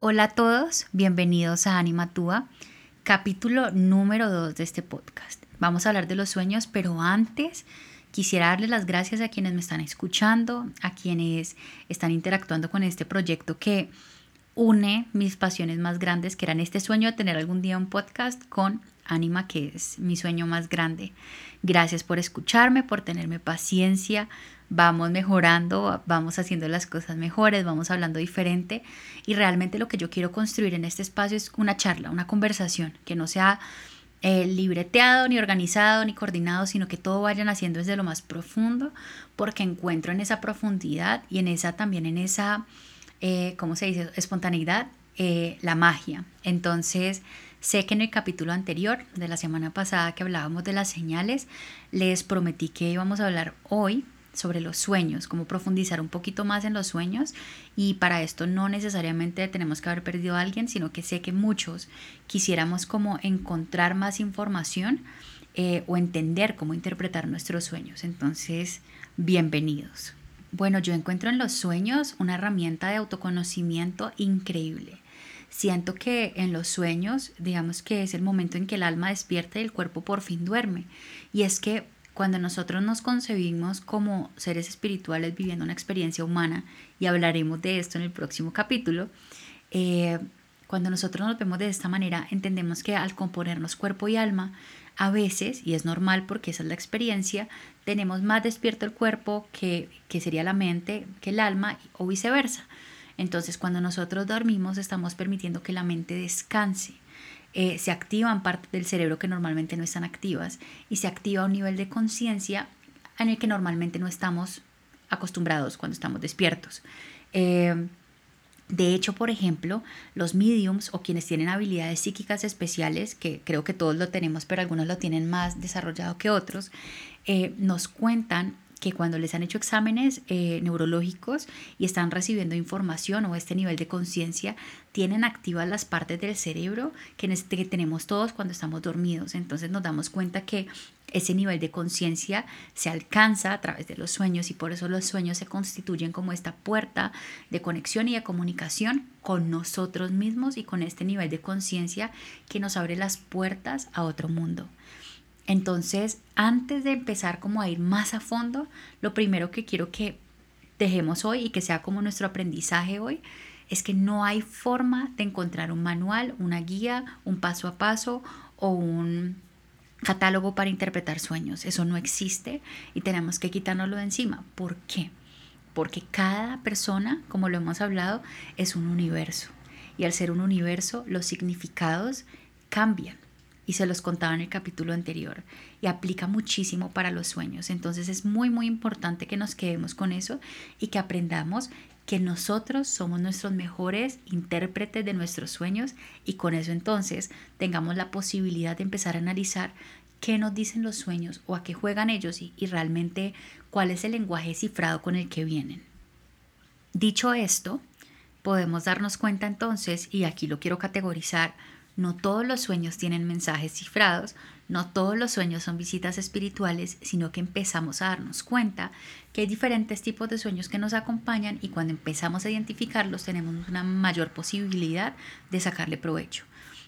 Hola a todos, bienvenidos a Anima Túa, capítulo número 2 de este podcast. Vamos a hablar de los sueños, pero antes quisiera darles las gracias a quienes me están escuchando, a quienes están interactuando con este proyecto que une mis pasiones más grandes, que eran este sueño de tener algún día un podcast con Anima, que es mi sueño más grande. Gracias por escucharme, por tenerme paciencia, vamos mejorando, vamos haciendo las cosas mejores, vamos hablando diferente y realmente lo que yo quiero construir en este espacio es una charla, una conversación, que no sea eh, libreteado, ni organizado, ni coordinado, sino que todo vayan haciendo desde lo más profundo, porque encuentro en esa profundidad y en esa también en esa, eh, ¿cómo se dice?, espontaneidad, eh, la magia. Entonces, sé que en el capítulo anterior de la semana pasada que hablábamos de las señales, les prometí que íbamos a hablar hoy sobre los sueños, cómo profundizar un poquito más en los sueños y para esto no necesariamente tenemos que haber perdido a alguien, sino que sé que muchos quisiéramos como encontrar más información eh, o entender cómo interpretar nuestros sueños. Entonces, bienvenidos. Bueno, yo encuentro en los sueños una herramienta de autoconocimiento increíble. Siento que en los sueños, digamos que es el momento en que el alma despierta y el cuerpo por fin duerme. Y es que cuando nosotros nos concebimos como seres espirituales viviendo una experiencia humana, y hablaremos de esto en el próximo capítulo, eh, cuando nosotros nos vemos de esta manera, entendemos que al componernos cuerpo y alma, a veces, y es normal porque esa es la experiencia, tenemos más despierto el cuerpo que, que sería la mente, que el alma, o viceversa. Entonces, cuando nosotros dormimos, estamos permitiendo que la mente descanse. Eh, se activan partes del cerebro que normalmente no están activas y se activa un nivel de conciencia en el que normalmente no estamos acostumbrados cuando estamos despiertos. Eh, de hecho, por ejemplo, los mediums o quienes tienen habilidades psíquicas especiales, que creo que todos lo tenemos, pero algunos lo tienen más desarrollado que otros, eh, nos cuentan que cuando les han hecho exámenes eh, neurológicos y están recibiendo información o este nivel de conciencia, tienen activas las partes del cerebro que, que tenemos todos cuando estamos dormidos. Entonces nos damos cuenta que ese nivel de conciencia se alcanza a través de los sueños y por eso los sueños se constituyen como esta puerta de conexión y de comunicación con nosotros mismos y con este nivel de conciencia que nos abre las puertas a otro mundo. Entonces, antes de empezar como a ir más a fondo, lo primero que quiero que dejemos hoy y que sea como nuestro aprendizaje hoy es que no hay forma de encontrar un manual, una guía, un paso a paso o un catálogo para interpretar sueños. Eso no existe y tenemos que quitárnoslo de encima. ¿Por qué? Porque cada persona, como lo hemos hablado, es un universo. Y al ser un universo, los significados cambian y se los contaba en el capítulo anterior y aplica muchísimo para los sueños. Entonces es muy muy importante que nos quedemos con eso y que aprendamos que nosotros somos nuestros mejores intérpretes de nuestros sueños y con eso entonces tengamos la posibilidad de empezar a analizar qué nos dicen los sueños o a qué juegan ellos y, y realmente cuál es el lenguaje cifrado con el que vienen. Dicho esto, podemos darnos cuenta entonces, y aquí lo quiero categorizar, no todos los sueños tienen mensajes cifrados, no todos los sueños son visitas espirituales, sino que empezamos a darnos cuenta que hay diferentes tipos de sueños que nos acompañan y cuando empezamos a identificarlos tenemos una mayor posibilidad de sacarle provecho.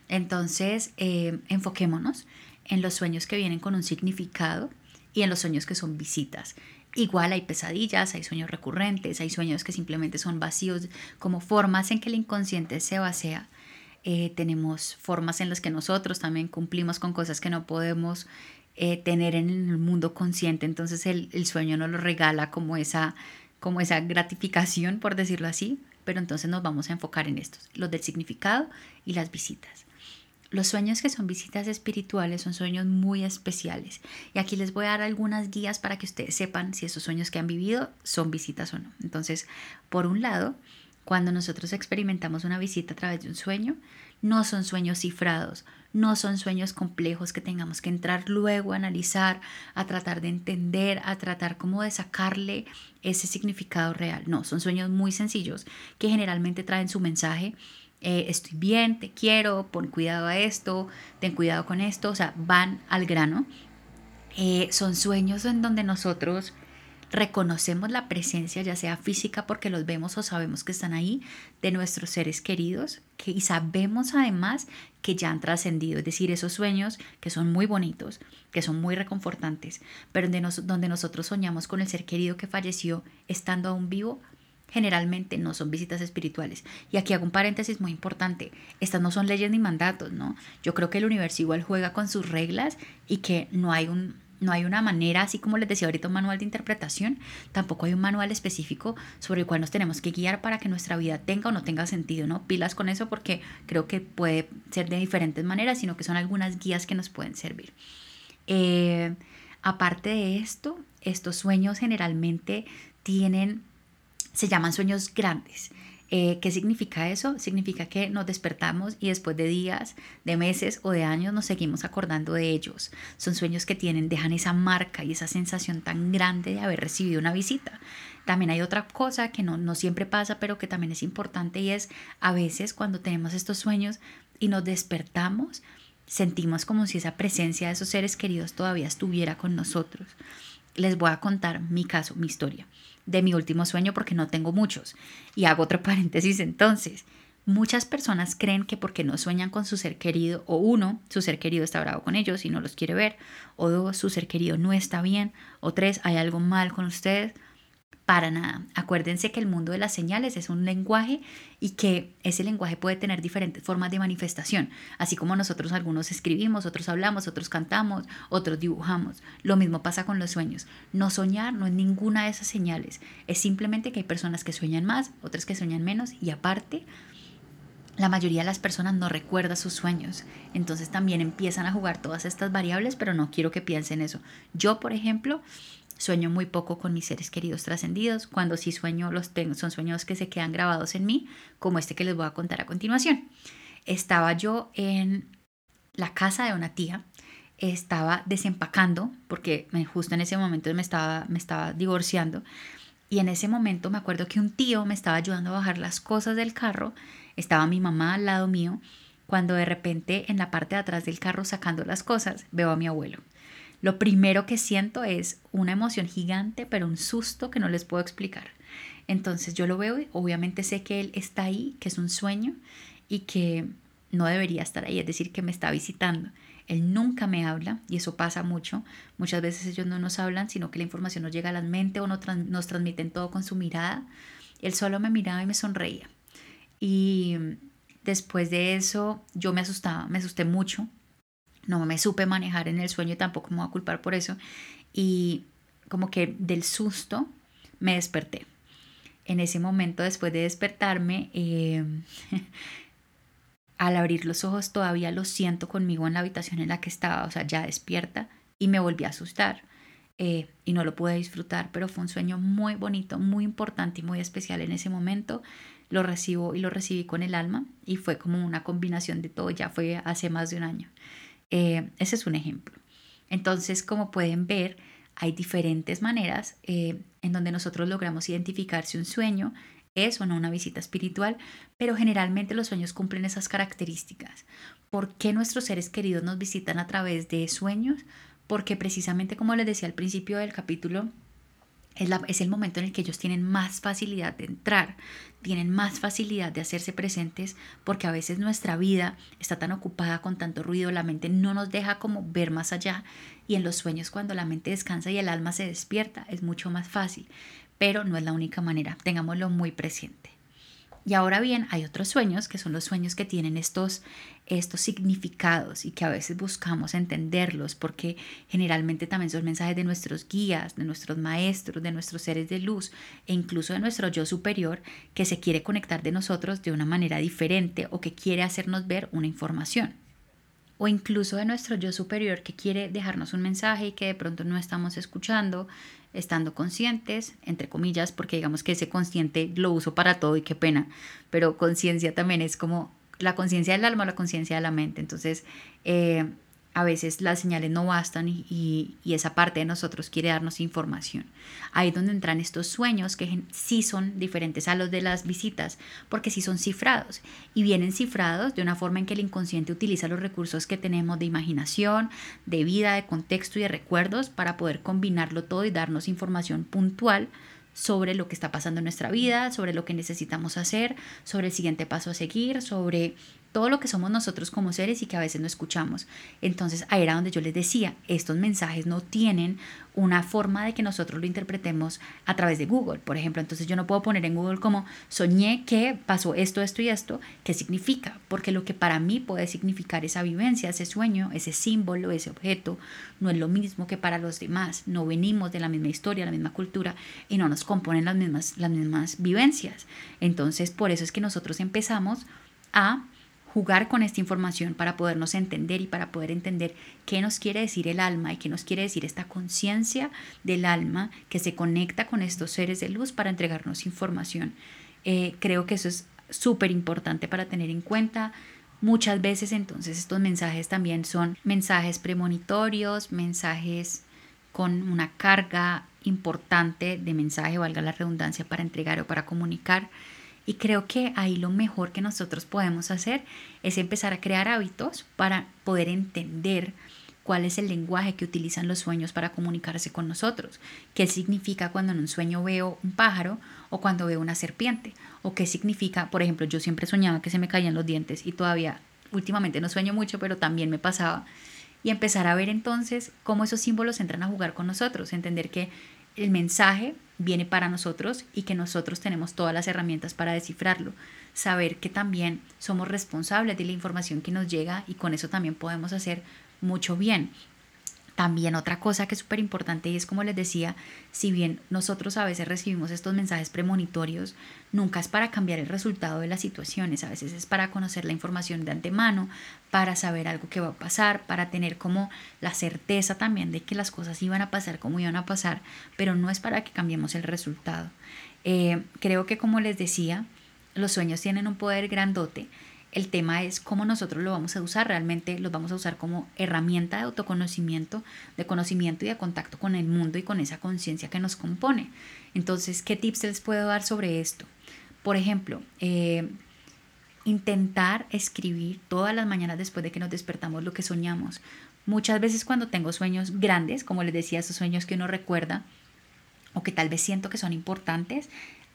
Entonces, eh, enfoquémonos en los sueños que vienen con un significado y en los sueños que son visitas. Igual hay pesadillas, hay sueños recurrentes, hay sueños que simplemente son vacíos, como formas en que el inconsciente se vacía eh, tenemos formas en las que nosotros también cumplimos con cosas que no podemos eh, tener en el mundo consciente. Entonces el, el, sueño nos lo regala como esa, como esa gratificación, por decirlo así, pero entonces nos vamos a enfocar en estos, los del significado y las visitas. Los sueños que son visitas espirituales son sueños muy especiales y aquí les voy a dar algunas guías para que ustedes sepan si esos sueños que han vivido son visitas o no. Entonces, por un lado, cuando nosotros experimentamos una visita a través de un sueño, no son sueños cifrados, no son sueños complejos que tengamos que entrar luego a analizar, a tratar de entender, a tratar como de sacarle ese significado real. No, son sueños muy sencillos que generalmente traen su mensaje. Eh, estoy bien, te quiero, pon cuidado a esto, ten cuidado con esto, o sea, van al grano. Eh, son sueños en donde nosotros reconocemos la presencia, ya sea física porque los vemos o sabemos que están ahí, de nuestros seres queridos, que, y sabemos además que ya han trascendido, es decir, esos sueños que son muy bonitos, que son muy reconfortantes, pero donde nosotros soñamos con el ser querido que falleció estando aún vivo, generalmente no son visitas espirituales. Y aquí hago un paréntesis muy importante. Estas no son leyes ni mandatos, ¿no? Yo creo que el universo igual juega con sus reglas y que no hay un no hay una manera, así como les decía ahorita, un manual de interpretación, tampoco hay un manual específico sobre el cual nos tenemos que guiar para que nuestra vida tenga o no tenga sentido, ¿no? Pilas con eso porque creo que puede ser de diferentes maneras, sino que son algunas guías que nos pueden servir. Eh, aparte de esto, estos sueños generalmente tienen se llaman sueños grandes. Eh, ¿Qué significa eso? Significa que nos despertamos y después de días, de meses o de años nos seguimos acordando de ellos. Son sueños que tienen, dejan esa marca y esa sensación tan grande de haber recibido una visita. También hay otra cosa que no, no siempre pasa, pero que también es importante y es a veces cuando tenemos estos sueños y nos despertamos, sentimos como si esa presencia de esos seres queridos todavía estuviera con nosotros. Les voy a contar mi caso, mi historia de mi último sueño porque no tengo muchos. Y hago otro paréntesis entonces. Muchas personas creen que porque no sueñan con su ser querido, o uno, su ser querido está bravo con ellos y no los quiere ver, o dos, su ser querido no está bien, o tres, hay algo mal con ustedes, para nada. Acuérdense que el mundo de las señales es un lenguaje y que ese lenguaje puede tener diferentes formas de manifestación. Así como nosotros algunos escribimos, otros hablamos, otros cantamos, otros dibujamos. Lo mismo pasa con los sueños. No soñar no es ninguna de esas señales. Es simplemente que hay personas que sueñan más, otras que sueñan menos y aparte la mayoría de las personas no recuerda sus sueños. Entonces también empiezan a jugar todas estas variables, pero no quiero que piensen eso. Yo, por ejemplo, Sueño muy poco con mis seres queridos trascendidos. Cuando sí sueño, los tengo, son sueños que se quedan grabados en mí, como este que les voy a contar a continuación. Estaba yo en la casa de una tía, estaba desempacando, porque justo en ese momento me estaba, me estaba divorciando, y en ese momento me acuerdo que un tío me estaba ayudando a bajar las cosas del carro, estaba mi mamá al lado mío, cuando de repente en la parte de atrás del carro sacando las cosas veo a mi abuelo lo primero que siento es una emoción gigante, pero un susto que no les puedo explicar. Entonces yo lo veo y obviamente sé que él está ahí, que es un sueño y que no debería estar ahí, es decir, que me está visitando. Él nunca me habla y eso pasa mucho. Muchas veces ellos no nos hablan, sino que la información nos llega a la mente o nos, nos transmiten todo con su mirada. Él solo me miraba y me sonreía. Y después de eso yo me asustaba, me asusté mucho no me supe manejar en el sueño y tampoco me voy a culpar por eso. Y como que del susto me desperté. En ese momento, después de despertarme, eh, al abrir los ojos todavía lo siento conmigo en la habitación en la que estaba, o sea, ya despierta, y me volví a asustar. Eh, y no lo pude disfrutar, pero fue un sueño muy bonito, muy importante y muy especial en ese momento. Lo recibo y lo recibí con el alma y fue como una combinación de todo, ya fue hace más de un año. Eh, ese es un ejemplo. Entonces, como pueden ver, hay diferentes maneras eh, en donde nosotros logramos identificar si un sueño es o no una visita espiritual, pero generalmente los sueños cumplen esas características. ¿Por qué nuestros seres queridos nos visitan a través de sueños? Porque precisamente como les decía al principio del capítulo, es, el momento en el que ellos tienen más facilidad de entrar, tienen más facilidad de hacerse presentes, porque a veces nuestra vida está tan ocupada con tanto ruido, la mente no nos deja como ver más allá y en los sueños cuando la mente descansa y el alma se despierta es mucho más fácil, pero no es la única manera, tengámoslo muy presente. Y ahora bien, hay otros sueños que son los sueños que tienen estos, estos significados y que a veces buscamos entenderlos porque generalmente también son mensajes de nuestros guías, de nuestros maestros, de nuestros seres de luz e incluso de nuestro yo superior que se quiere conectar de nosotros de una manera diferente o que quiere hacernos ver una información. O incluso de nuestro yo superior que quiere dejarnos un mensaje y que de pronto no estamos escuchando, estando conscientes, entre comillas, porque digamos que ese consciente lo uso para todo y qué pena, pero conciencia también es como la conciencia del alma la conciencia de la mente. Entonces, eh, a veces las señales no bastan y, esa parte de nosotros quiere darnos información. Ahí es donde entran estos sueños que sí son diferentes a los de las visitas, porque sí son cifrados y vienen cifrados de una forma en que el inconsciente utiliza los recursos que tenemos de imaginación, de vida, de contexto y de recuerdos para poder combinarlo todo y darnos información puntual sobre lo que está pasando en nuestra vida, sobre lo que necesitamos hacer, sobre el siguiente paso a seguir, sobre todo lo que somos nosotros como seres y que a veces no escuchamos. Entonces ahí era donde yo les decía, estos mensajes no tienen una forma de que nosotros lo interpretemos a través de Google, por ejemplo. Entonces yo no puedo poner en Google como soñé que pasó esto, esto y esto, ¿qué significa? Porque lo que para mí puede significar esa vivencia, ese sueño, ese símbolo, ese objeto, no es lo mismo que para los demás. No venimos de la misma historia, la misma cultura y no nos componen las mismas, las mismas vivencias. Entonces por eso es que nosotros empezamos a jugar con esta información para podernos entender y para poder entender qué nos quiere decir el alma y qué nos quiere decir esta conciencia del alma que se conecta con estos seres de luz para entregarnos información. Eh, creo que eso es súper importante para tener en cuenta. Muchas veces entonces estos mensajes también son mensajes premonitorios, mensajes con una carga importante de mensaje, valga la redundancia, para entregar o para comunicar. Y creo que ahí lo mejor que nosotros podemos hacer es empezar a crear hábitos para poder entender cuál es el lenguaje que utilizan los sueños para comunicarse con nosotros, qué significa cuando en un sueño veo un pájaro o cuando veo una serpiente, o qué significa, por ejemplo, yo siempre soñaba que se me caían los dientes y todavía últimamente no sueño mucho, pero también me pasaba, y empezar a ver entonces cómo esos símbolos entran a jugar con nosotros, entender que el mensaje viene para nosotros y que nosotros tenemos todas las herramientas para descifrarlo. Saber que también somos responsables de la información que nos llega y con eso también podemos hacer mucho bien. También otra cosa que es súper importante y es como les decía, si bien nosotros a veces recibimos estos mensajes premonitorios, nunca es para cambiar el resultado de las situaciones, a veces es para conocer la información de antemano, para saber algo que va a pasar, para tener como la certeza también de que las cosas iban a pasar como iban a pasar, pero no es para que cambiemos el resultado. Eh, creo que como les decía, los sueños tienen un poder grandote el tema es cómo nosotros lo vamos a usar. Realmente los vamos a usar como herramienta de autoconocimiento, de conocimiento y de contacto con el mundo y con esa conciencia que nos compone. Entonces, ¿qué tips les puedo dar sobre esto? Por ejemplo, eh, intentar escribir todas las mañanas después de que nos despertamos lo que soñamos. Muchas veces cuando tengo sueños grandes, como les decía, esos sueños que uno recuerda o que tal vez siento que son importantes,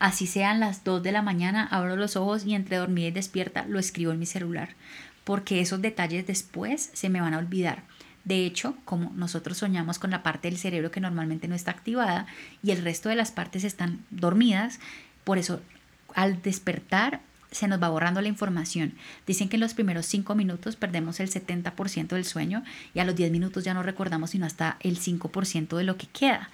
Así sean las 2 de la mañana, abro los ojos y entre dormida y despierta lo escribo en mi celular, porque esos detalles después se me van a olvidar. De hecho, como nosotros soñamos con la parte del cerebro que normalmente no está activada y el resto de las partes están dormidas, por eso al despertar se nos va borrando la información. Dicen que en los primeros 5 minutos perdemos el 70% del sueño y a los 10 minutos ya no recordamos sino hasta el 5% de lo que queda.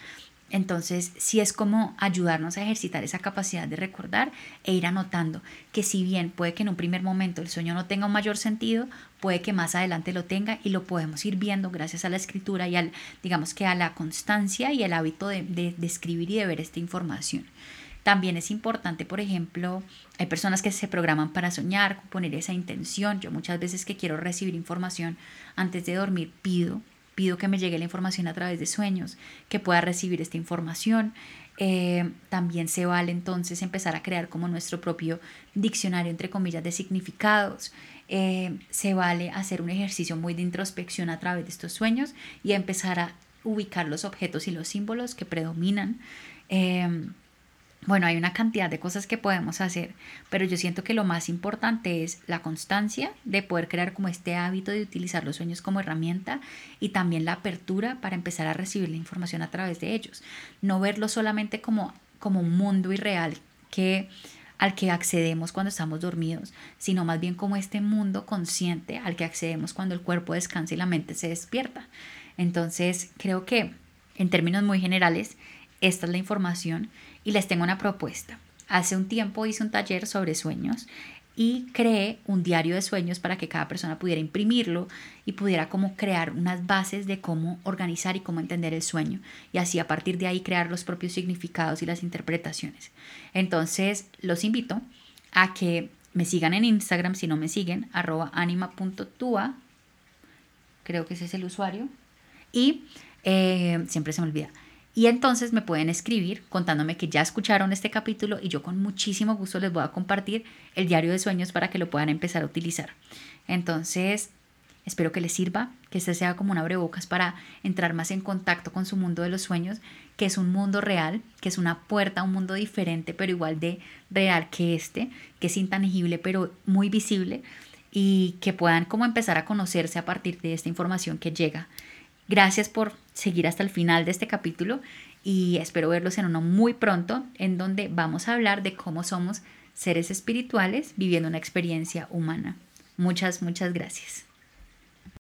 Entonces, sí es como ayudarnos a ejercitar esa capacidad de recordar e ir anotando que si bien puede que en un primer momento el sueño no tenga un mayor sentido, puede que más adelante lo tenga y lo podemos ir viendo gracias a la escritura y al, digamos que a la constancia y el hábito de, de, de escribir y de ver esta información. También es importante, por ejemplo, hay personas que se programan para soñar, poner esa intención. Yo muchas veces que quiero recibir información antes de dormir, pido que me llegue la información a través de sueños, que pueda recibir esta información. Eh, también se vale entonces empezar a crear como nuestro propio diccionario, entre comillas, de significados. Eh, se vale hacer un ejercicio muy de introspección a través de estos sueños y empezar a ubicar los objetos y los símbolos que predominan. Eh, bueno, hay una cantidad de cosas que podemos hacer, pero yo siento que lo más importante es la constancia de poder crear como este hábito de utilizar los sueños como herramienta y también la apertura para empezar a recibir la información a través de ellos. No verlo solamente como, como un mundo irreal que al que accedemos cuando estamos dormidos, sino más bien como este mundo consciente al que accedemos cuando el cuerpo descansa y la mente se despierta. Entonces, creo que en términos muy generales, esta es la información y les tengo una propuesta. Hace un tiempo hice un taller sobre sueños y creé un diario de sueños para que cada persona pudiera imprimirlo y pudiera como crear unas bases de cómo organizar y cómo entender el sueño y así a partir de ahí crear los propios significados y las interpretaciones. Entonces los invito a que me sigan en Instagram si no me siguen, arroba anima.tua creo que ese es el usuario. Y eh, siempre se me olvida. Y entonces me pueden escribir contándome que ya escucharon este capítulo y yo con muchísimo gusto les voy a compartir el diario de sueños para que lo puedan empezar a utilizar. Entonces, espero que les sirva, que este sea como un abrebocas para entrar más en contacto con su mundo de los sueños, que es un mundo real, que es una puerta a un mundo diferente, pero igual de real que este, que es intangible, pero muy visible y que puedan como empezar a conocerse a partir de esta información que llega. Gracias por seguir hasta el final de este capítulo y espero verlos en uno muy pronto en donde vamos a hablar de cómo somos seres espirituales viviendo una experiencia humana. Muchas, muchas gracias.